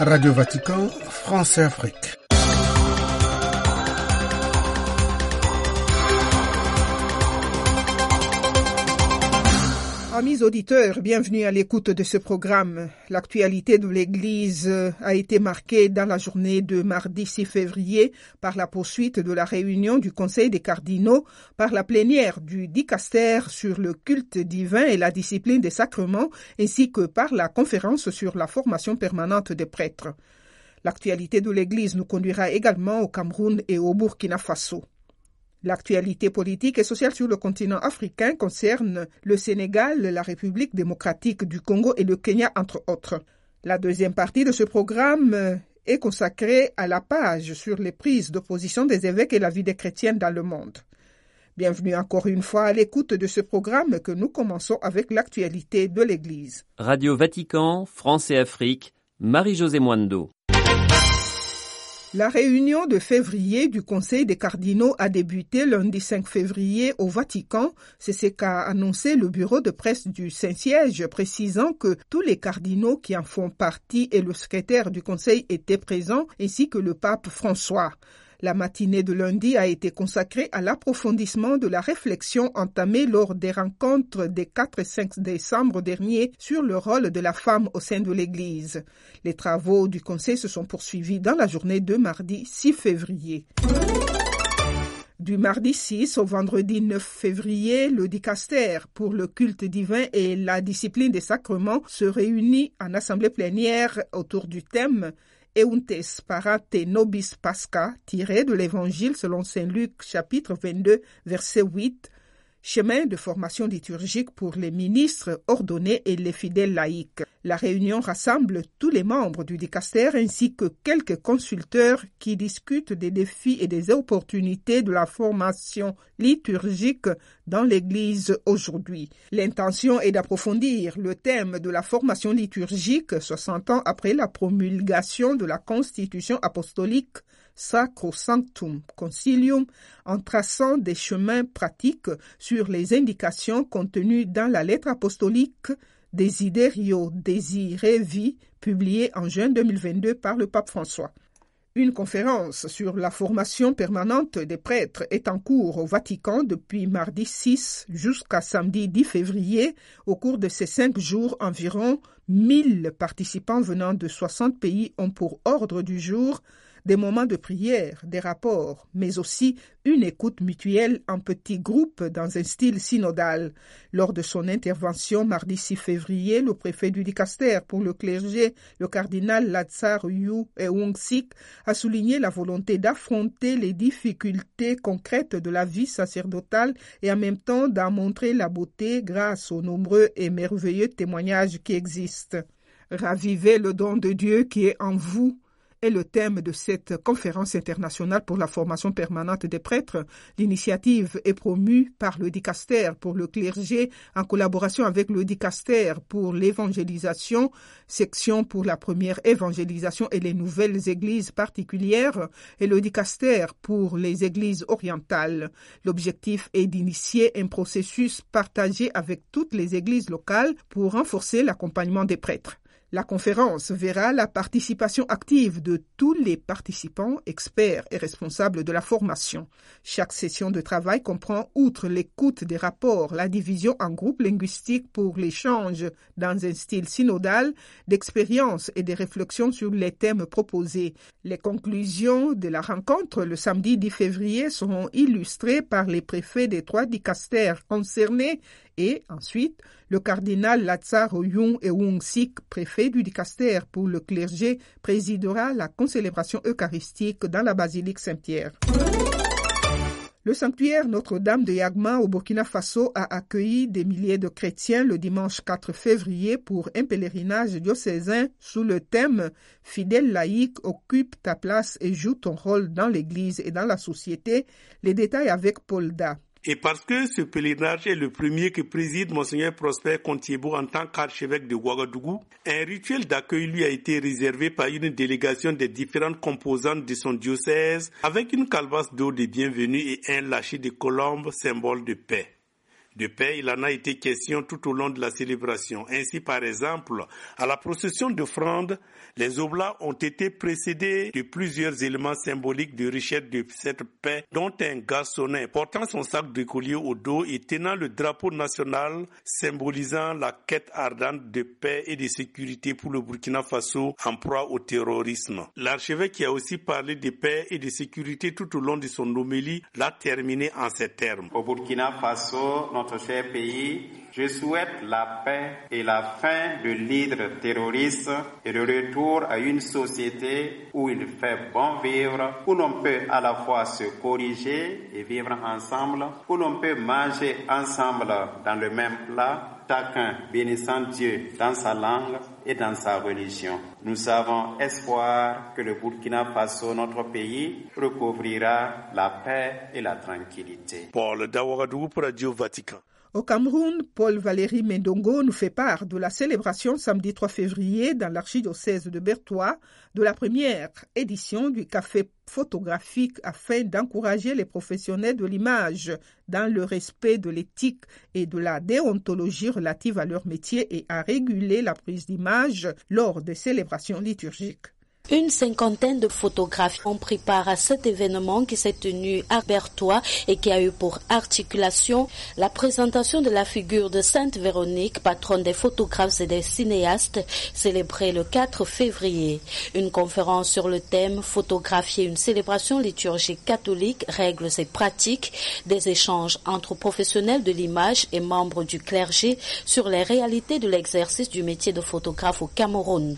Radio Vatican, France et Afrique. Amis auditeurs, bienvenue à l'écoute de ce programme. L'actualité de l'Église a été marquée dans la journée de mardi 6 février par la poursuite de la réunion du Conseil des cardinaux, par la plénière du dicaster sur le culte divin et la discipline des sacrements, ainsi que par la conférence sur la formation permanente des prêtres. L'actualité de l'Église nous conduira également au Cameroun et au Burkina Faso. L'actualité politique et sociale sur le continent africain concerne le Sénégal, la République démocratique du Congo et le Kenya, entre autres. La deuxième partie de ce programme est consacrée à la page sur les prises d'opposition des évêques et la vie des chrétiens dans le monde. Bienvenue encore une fois à l'écoute de ce programme que nous commençons avec l'actualité de l'Église. Radio Vatican, France et Afrique, Marie-Josée Moindo. La réunion de février du Conseil des cardinaux a débuté lundi 5 février au Vatican. C'est ce qu'a annoncé le bureau de presse du Saint-Siège, précisant que tous les cardinaux qui en font partie et le secrétaire du Conseil étaient présents, ainsi que le pape François. La matinée de lundi a été consacrée à l'approfondissement de la réflexion entamée lors des rencontres des 4 et 5 décembre dernier sur le rôle de la femme au sein de l'Église. Les travaux du Conseil se sont poursuivis dans la journée de mardi 6 février. Du mardi 6 au vendredi 9 février, le dicaster pour le culte divin et la discipline des sacrements se réunit en assemblée plénière autour du thème Euntes parate nobis pasca, tiré de l'évangile selon saint Luc chapitre 22 verset 8, chemin de formation liturgique pour les ministres ordonnés et les fidèles laïcs. La réunion rassemble tous les membres du dicaster ainsi que quelques consulteurs qui discutent des défis et des opportunités de la formation liturgique dans l'Église aujourd'hui. L'intention est d'approfondir le thème de la formation liturgique 60 ans après la promulgation de la Constitution apostolique Sacrosanctum Concilium en traçant des chemins pratiques sur les indications contenues dans la lettre apostolique Desiderio Desire Vie publiée en juin 2022 par le pape François. Une conférence sur la formation permanente des prêtres est en cours au Vatican depuis mardi 6 jusqu'à samedi 10 février. Au cours de ces cinq jours, environ 1000 participants venant de 60 pays ont pour ordre du jour des moments de prière, des rapports, mais aussi une écoute mutuelle en petits groupes dans un style synodal. Lors de son intervention mardi 6 février, le préfet du dicaster pour le clergé, le cardinal Lazar Yu Eung-sik, a souligné la volonté d'affronter les difficultés concrètes de la vie sacerdotale et en même temps d'en montrer la beauté grâce aux nombreux et merveilleux témoignages qui existent. Ravivez le don de Dieu qui est en vous est le thème de cette conférence internationale pour la formation permanente des prêtres. L'initiative est promue par le dicaster pour le clergé en collaboration avec le dicaster pour l'évangélisation, section pour la première évangélisation et les nouvelles églises particulières et le dicaster pour les églises orientales. L'objectif est d'initier un processus partagé avec toutes les églises locales pour renforcer l'accompagnement des prêtres. La conférence verra la participation active de tous les participants, experts et responsables de la formation. Chaque session de travail comprend, outre l'écoute des rapports, la division en groupes linguistiques pour l'échange dans un style synodal, d'expériences et des réflexions sur les thèmes proposés. Les conclusions de la rencontre le samedi 10 février seront illustrées par les préfets des trois dicastères concernés et ensuite le cardinal Lazar Yung Eung Sik, préfet du dicaster pour le clergé, présidera la concélébration eucharistique dans la basilique Saint-Pierre. Le sanctuaire Notre-Dame de Yagma au Burkina Faso a accueilli des milliers de chrétiens le dimanche 4 février pour un pèlerinage diocésain sous le thème Fidèle laïque, occupe ta place et joue ton rôle dans l'Église et dans la société. Les détails avec Paul Da. Et parce que ce pèlerinage est le premier que préside Monseigneur Prosper Contiebo en tant qu'archevêque de Ouagadougou, un rituel d'accueil lui a été réservé par une délégation des différentes composantes de son diocèse avec une calebasse d'eau de bienvenue et un lâcher de colombes, symbole de paix. De paix, il en a été question tout au long de la célébration. Ainsi, par exemple, à la procession de fronde, les oblats ont été précédés de plusieurs éléments symboliques de richesse de cette paix, dont un garçonnet portant son sac de collier au dos et tenant le drapeau national symbolisant la quête ardente de paix et de sécurité pour le Burkina Faso en proie au terrorisme. L'archevêque qui a aussi parlé de paix et de sécurité tout au long de son homélie l'a terminé en ces termes. Au Burkina Faso, cher pays, je souhaite la paix et la fin de l'hydre terroriste et le retour à une société où il fait bon vivre, où l'on peut à la fois se corriger et vivre ensemble, où l'on peut manger ensemble dans le même plat, chacun bénissant Dieu dans sa langue et dans sa religion. Nous avons espoir que le Burkina Faso, notre pays, recouvrira la paix et la tranquillité. Paul Dawagadou pour Radio Vatican. Au Cameroun, Paul Valéry Mendongo nous fait part de la célébration samedi 3 février dans l'archidiocèse de Bertois de la première édition du café photographique afin d'encourager les professionnels de l'image dans le respect de l'éthique et de la déontologie relative à leur métier et à réguler la prise d'image lors des célébrations liturgiques. Une cinquantaine de photographes ont pris part à cet événement qui s'est tenu à Bertois et qui a eu pour articulation la présentation de la figure de Sainte Véronique, patronne des photographes et des cinéastes, célébrée le 4 février. Une conférence sur le thème Photographier une célébration liturgique catholique, règles et pratiques, des échanges entre professionnels de l'image et membres du clergé sur les réalités de l'exercice du métier de photographe au Cameroun.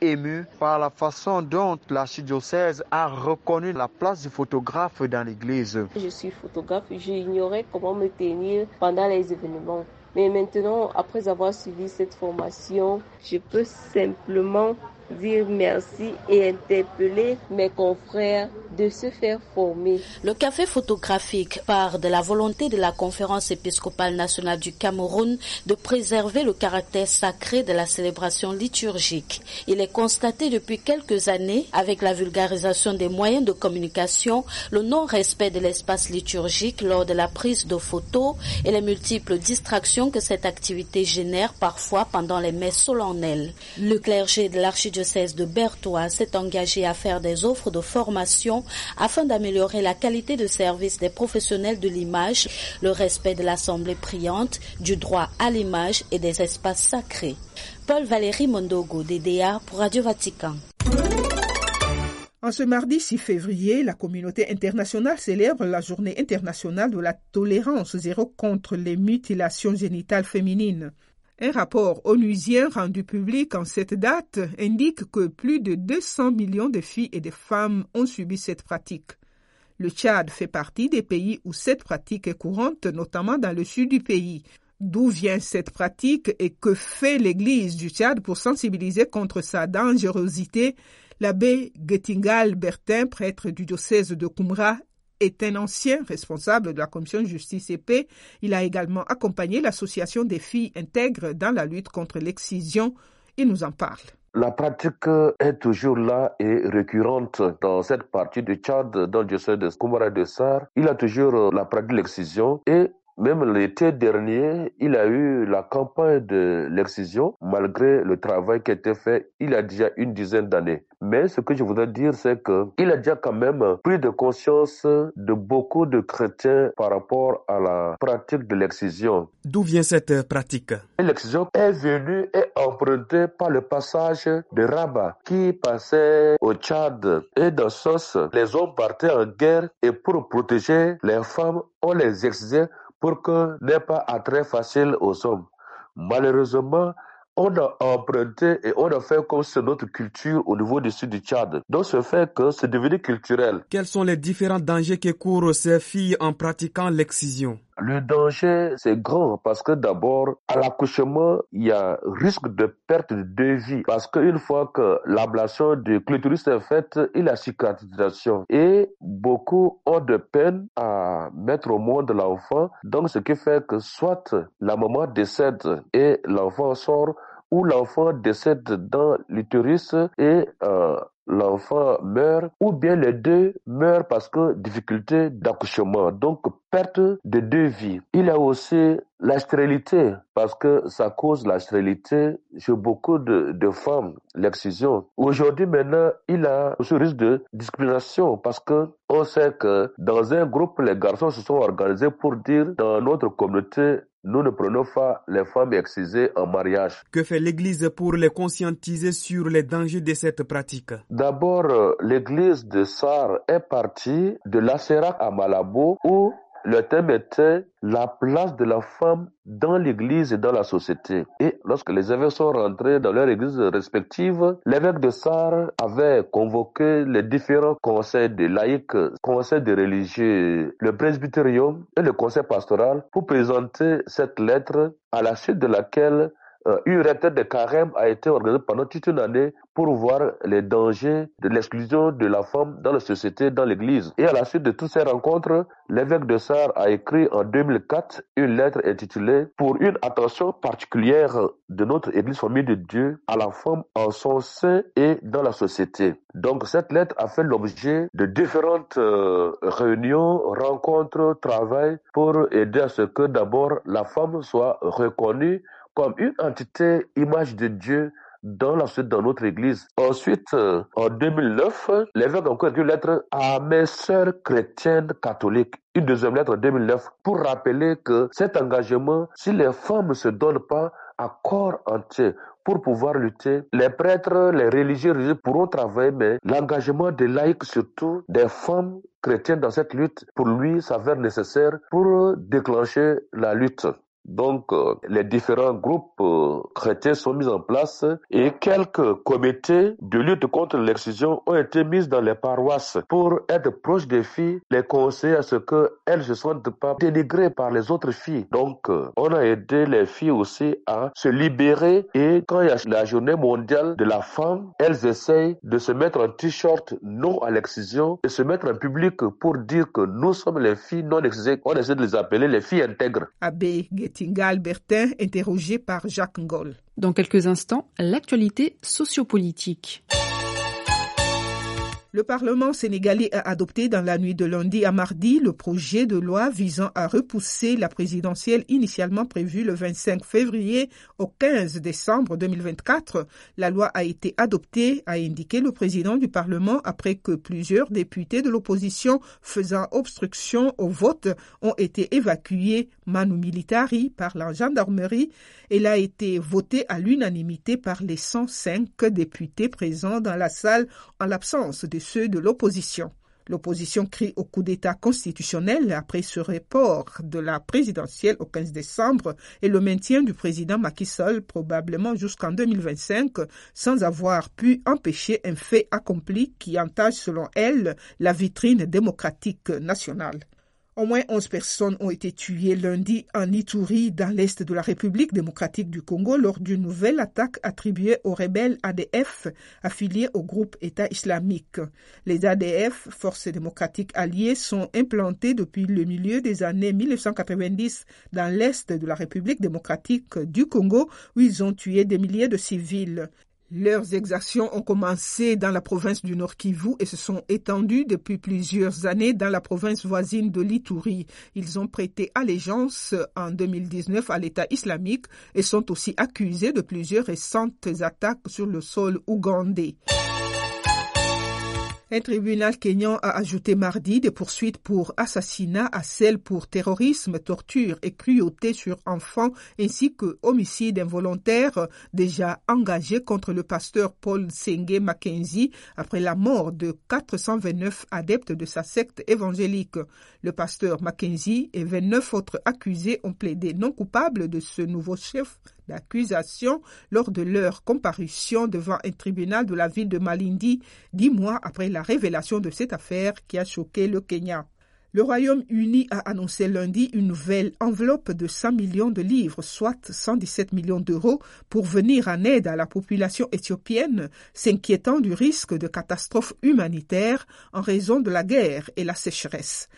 Ému par la façon dont l'archidiocèse a reconnu la place du photographe dans l'Église. Je suis photographe, j'ignorais comment me tenir pendant les événements. Mais maintenant, après avoir suivi cette formation, je peux simplement dire merci et interpeller mes confrères de se faire former. Le café photographique part de la volonté de la conférence épiscopale nationale du Cameroun de préserver le caractère sacré de la célébration liturgique. Il est constaté depuis quelques années, avec la vulgarisation des moyens de communication, le non-respect de l'espace liturgique lors de la prise de photos et les multiples distractions que cette activité génère parfois pendant les messes solennelles. Le clergé de l'archidiocèse de Berthois s'est engagé à faire des offres de formation afin d'améliorer la qualité de service des professionnels de l'image, le respect de l'assemblée priante, du droit à l'image et des espaces sacrés. Paul Valéry Mondogo, DDA pour Radio Vatican. En ce mardi 6 février, la communauté internationale célèbre la journée internationale de la tolérance zéro contre les mutilations génitales féminines. Un rapport onusien rendu public en cette date indique que plus de 200 millions de filles et de femmes ont subi cette pratique. Le Tchad fait partie des pays où cette pratique est courante, notamment dans le sud du pays. D'où vient cette pratique et que fait l'Église du Tchad pour sensibiliser contre sa dangerosité? L'abbé Gettingal Bertin, prêtre du diocèse de Koumra, est un ancien responsable de la commission justice et paix. Il a également accompagné l'association des filles intègres dans la lutte contre l'excision. Il nous en parle. La pratique est toujours là et récurrente dans cette partie du Tchad, dans le diocèse de Koumara de Sar. Il a toujours la pratique de l'excision et même l'été dernier, il a eu la campagne de l'excision, malgré le travail qui a été fait il y a déjà une dizaine d'années. Mais ce que je voudrais dire, c'est qu'il a déjà quand même pris de conscience de beaucoup de chrétiens par rapport à la pratique de l'excision. D'où vient cette pratique? L'excision est venue et empruntée par le passage de Rabat qui passait au Tchad. Et dans ce sens, les hommes partaient en guerre et pour protéger les femmes, on les excisait pour que n'ait pas attrait facile aux hommes. Malheureusement, on a emprunté et on a fait comme c'est notre culture au niveau du sud du Tchad. Donc, ce fait que c'est devenu culturel. Quels sont les différents dangers que courent ces filles en pratiquant l'excision? Le danger, c'est grand parce que d'abord, à l'accouchement, il y a risque de perte de vie parce qu'une fois que l'ablation du clitoris est faite, il y a cicatrisation et beaucoup ont de peine à mettre au monde l'enfant. Donc, ce qui fait que soit la maman décède et l'enfant sort ou l'enfant décède dans l'utérus et euh, l'enfant meurt, ou bien les deux meurent parce que difficulté d'accouchement, donc perte de deux vies. Il y a aussi la stérilité, parce que ça cause la stérilité chez beaucoup de, femmes, l'excision. Aujourd'hui, maintenant, il a ce risque de discrimination, parce que on sait que dans un groupe, les garçons se sont organisés pour dire dans notre communauté, nous ne prenons pas les femmes excisées en mariage. Que fait l'Église pour les conscientiser sur les dangers de cette pratique? D'abord, euh, l'Église de Sar est partie de l'Asserak à Malabo où le thème était la place de la femme dans l'église et dans la société. Et lorsque les évêques sont rentrés dans leurs églises respectives, l'évêque de Sarre avait convoqué les différents conseils de laïcs, conseils de religieux, le presbytérium et le conseil pastoral pour présenter cette lettre à la suite de laquelle une retraite de carême a été organisée pendant toute une année pour voir les dangers de l'exclusion de la femme dans la société, dans l'église. Et à la suite de toutes ces rencontres, l'évêque de Sarre a écrit en 2004 une lettre intitulée Pour une attention particulière de notre église famille de Dieu à la femme en son sein et dans la société. Donc cette lettre a fait l'objet de différentes euh, réunions, rencontres, travail pour aider à ce que d'abord la femme soit reconnue comme une entité image de Dieu dans notre église. Ensuite, euh, en 2009, l'évêque a encore écrit une lettre à mes sœurs chrétiennes catholiques. Une deuxième lettre en 2009 pour rappeler que cet engagement, si les femmes ne se donnent pas à corps entier pour pouvoir lutter, les prêtres, les religieux, religieux pourront travailler, mais l'engagement des laïcs, surtout des femmes chrétiennes dans cette lutte, pour lui s'avère nécessaire pour déclencher la lutte. Donc, euh, les différents groupes euh, chrétiens sont mis en place et quelques comités de lutte contre l'excision ont été mis dans les paroisses pour être proches des filles, les conseiller à ce qu'elles ne se sentent pas dénigrées par les autres filles. Donc, euh, on a aidé les filles aussi à se libérer et quand il y a la journée mondiale de la femme, elles essayent de se mettre un t-shirt non à l'excision et se mettre en public pour dire que nous sommes les filles non excisées. On essaie de les appeler les filles intègres. Tinga Albertin, interrogé par Jacques Ngol. Dans quelques instants, l'actualité sociopolitique. Le Parlement sénégalais a adopté dans la nuit de lundi à mardi le projet de loi visant à repousser la présidentielle initialement prévue le 25 février au 15 décembre 2024. La loi a été adoptée, a indiqué le président du Parlement après que plusieurs députés de l'opposition faisant obstruction au vote ont été évacués manu militari par la gendarmerie. Elle a été votée à l'unanimité par les 105 députés présents dans la salle en l'absence de ceux de l'opposition. L'opposition crie au coup d'État constitutionnel après ce report de la présidentielle au 15 décembre et le maintien du président Macky Sall probablement jusqu'en 2025 sans avoir pu empêcher un fait accompli qui entache selon elle la vitrine démocratique nationale. Au moins 11 personnes ont été tuées lundi en Ituri, dans l'est de la République démocratique du Congo, lors d'une nouvelle attaque attribuée aux rebelles ADF affiliés au groupe État islamique. Les ADF, Forces démocratiques alliées, sont implantés depuis le milieu des années 1990 dans l'est de la République démocratique du Congo, où ils ont tué des milliers de civils. Leurs exactions ont commencé dans la province du Nord Kivu et se sont étendues depuis plusieurs années dans la province voisine de l'Ituri. Ils ont prêté allégeance en 2019 à l'État islamique et sont aussi accusés de plusieurs récentes attaques sur le sol ougandais. Un tribunal kényan a ajouté mardi des poursuites pour assassinat à celles pour terrorisme, torture et cruauté sur enfants ainsi que homicide involontaire déjà engagé contre le pasteur Paul Senge Mackenzie après la mort de 429 adeptes de sa secte évangélique. Le pasteur Mackenzie et 29 autres accusés ont plaidé non coupables de ce nouveau chef d'accusation lors de leur comparution devant un tribunal de la ville de Malindi dix mois après la révélation de cette affaire qui a choqué le Kenya. Le Royaume-Uni a annoncé lundi une nouvelle enveloppe de 100 millions de livres, soit 117 millions d'euros, pour venir en aide à la population éthiopienne, s'inquiétant du risque de catastrophe humanitaire en raison de la guerre et la sécheresse.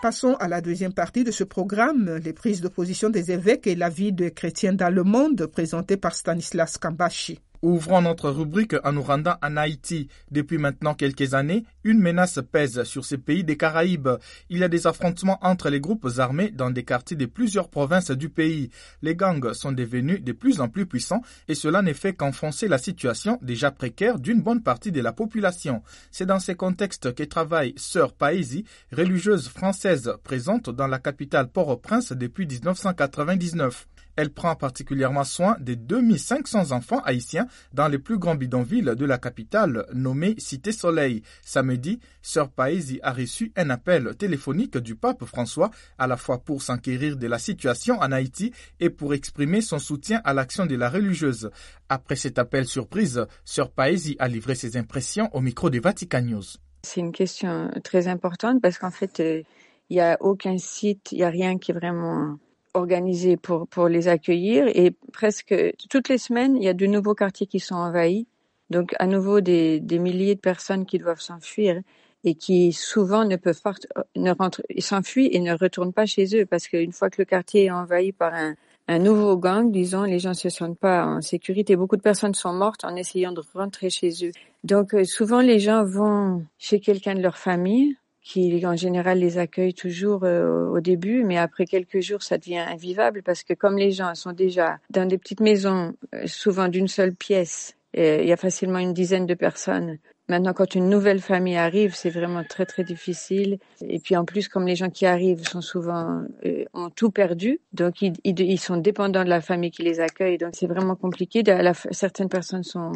Passons à la deuxième partie de ce programme, les prises de position des évêques et la vie des chrétiens dans le monde, présentées par Stanislas Kambashi. Ouvrons notre rubrique en nous rendant en Haïti. Depuis maintenant quelques années, une menace pèse sur ces pays des Caraïbes. Il y a des affrontements entre les groupes armés dans des quartiers de plusieurs provinces du pays. Les gangs sont devenus de plus en plus puissants et cela ne fait qu'enfoncer la situation déjà précaire d'une bonne partie de la population. C'est dans ces contextes que travaille Sœur Paesi, religieuse française présente dans la capitale Port-au-Prince depuis 1999. Elle prend particulièrement soin des 2500 enfants haïtiens dans les plus grands bidonvilles de la capitale, nommée Cité Soleil. Samedi, Sœur Paesi a reçu un appel téléphonique du pape François, à la fois pour s'enquérir de la situation en Haïti et pour exprimer son soutien à l'action de la religieuse. Après cet appel surprise, Sœur Paesi a livré ses impressions au micro des Vatican News. C'est une question très importante parce qu'en fait, euh, il n'y a aucun site, il n'y a rien qui est vraiment organisé pour, pour les accueillir et presque toutes les semaines, il y a de nouveaux quartiers qui sont envahis. Donc à nouveau des, des milliers de personnes qui doivent s'enfuir et qui souvent ne peuvent pas ne rentrent, s'enfuient et ne retournent pas chez eux parce qu'une fois que le quartier est envahi par un, un nouveau gang, disons, les gens se sentent pas en sécurité. Beaucoup de personnes sont mortes en essayant de rentrer chez eux. Donc euh, souvent les gens vont chez quelqu'un de leur famille qui en général les accueille toujours euh, au début, mais après quelques jours, ça devient invivable parce que comme les gens sont déjà dans des petites maisons, euh, souvent d'une seule pièce, il y a facilement une dizaine de personnes. Maintenant, quand une nouvelle famille arrive, c'est vraiment très très difficile. Et puis en plus, comme les gens qui arrivent sont souvent euh, ont tout perdu, donc ils, ils, sont dépendants de la famille qui les accueille. Donc c'est vraiment compliqué. Certaines personnes sont,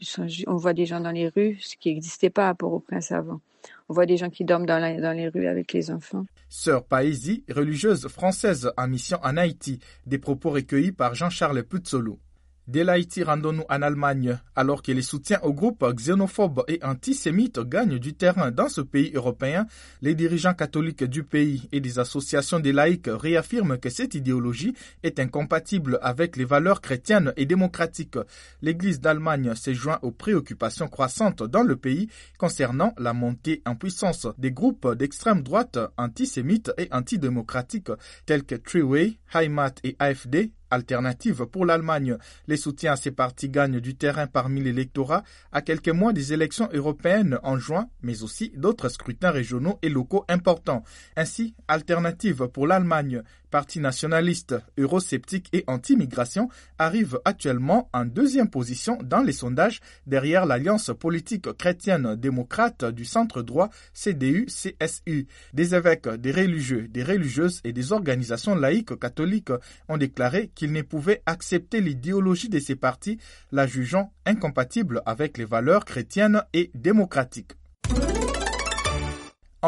sont, on voit des gens dans les rues, ce qui n'existait pas pour au prince avant. On voit des gens qui dorment dans, dans les rues avec les enfants. Sœur Paesi, religieuse française en mission en Haïti, des propos recueillis par Jean-Charles Puzzolo. Dès l'Haïti, rendons-nous en Allemagne. Alors que les soutiens aux groupes xénophobes et antisémites gagnent du terrain dans ce pays européen, les dirigeants catholiques du pays et des associations des laïcs réaffirment que cette idéologie est incompatible avec les valeurs chrétiennes et démocratiques. L'Église d'Allemagne s'est joint aux préoccupations croissantes dans le pays concernant la montée en puissance des groupes d'extrême droite antisémites et antidémocratiques tels que Triway, Heimat et AfD alternative pour l'Allemagne. Les soutiens à ces partis gagnent du terrain parmi l'électorat à quelques mois des élections européennes en juin, mais aussi d'autres scrutins régionaux et locaux importants. Ainsi, alternative pour l'Allemagne parti nationaliste, eurosceptique et anti-migration, arrive actuellement en deuxième position dans les sondages derrière l'alliance politique chrétienne démocrate du centre droit CDU-CSU. Des évêques, des religieux, des religieuses et des organisations laïques catholiques ont déclaré qu'ils ne pouvaient accepter l'idéologie de ces partis, la jugeant incompatible avec les valeurs chrétiennes et démocratiques.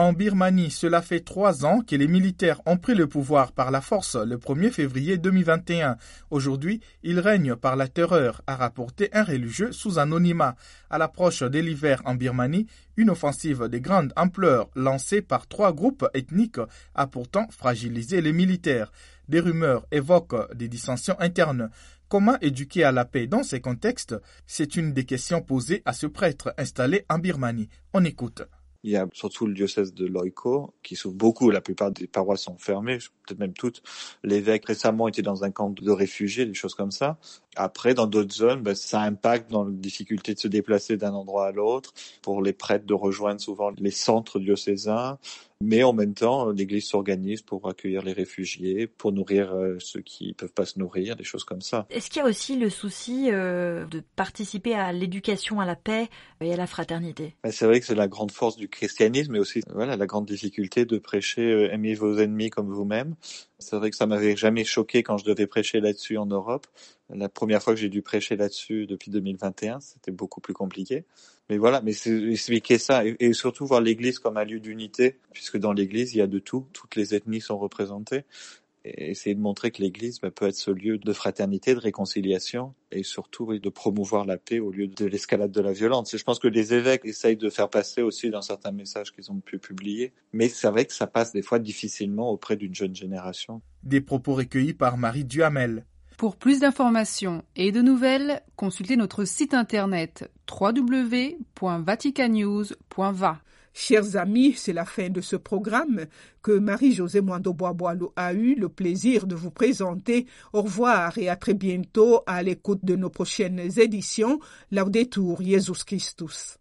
En Birmanie, cela fait trois ans que les militaires ont pris le pouvoir par la force le 1er février 2021. Aujourd'hui, ils règnent par la terreur, a rapporté un religieux sous anonymat. À l'approche de l'hiver en Birmanie, une offensive de grande ampleur lancée par trois groupes ethniques a pourtant fragilisé les militaires. Des rumeurs évoquent des dissensions internes. Comment éduquer à la paix dans ces contextes? C'est une des questions posées à ce prêtre installé en Birmanie. On écoute. Il y a surtout le diocèse de Loico qui souffre beaucoup. La plupart des paroisses sont fermées, peut-être même toutes. L'évêque récemment était dans un camp de réfugiés, des choses comme ça. Après, dans d'autres zones, ben, ça impacte dans la difficulté de se déplacer d'un endroit à l'autre. Pour les prêtres de rejoindre souvent les centres diocésains. Mais en même temps, l'Église s'organise pour accueillir les réfugiés, pour nourrir euh, ceux qui peuvent pas se nourrir, des choses comme ça. Est-ce qu'il y a aussi le souci euh, de participer à l'éducation à la paix et à la fraternité? Ben, C'est vrai que c'est la grande force du christianisme, mais aussi voilà la grande difficulté de prêcher euh, aimez vos ennemis comme vous-même. C'est vrai que ça m'avait jamais choqué quand je devais prêcher là-dessus en Europe. La première fois que j'ai dû prêcher là-dessus depuis 2021, c'était beaucoup plus compliqué. Mais voilà, mais expliquer ça et, surtout voir l'Église comme un lieu d'unité, puisque dans l'Église il y a de tout, toutes les ethnies sont représentées. Et essayer de montrer que l'Église bah, peut être ce lieu de fraternité, de réconciliation et surtout de promouvoir la paix au lieu de l'escalade de la violence. Et je pense que les évêques essayent de faire passer aussi dans certains messages qu'ils ont pu publier, mais c'est vrai que ça passe des fois difficilement auprès d'une jeune génération. Des propos recueillis par Marie Duhamel. Pour plus d'informations et de nouvelles, consultez notre site internet www.vaticanews.va. Chers amis, c'est la fin de ce programme que Marie-Josée Moando-Boisboilo a eu le plaisir de vous présenter. Au revoir et à très bientôt à l'écoute de nos prochaines éditions. Laudetur Jesus Christus.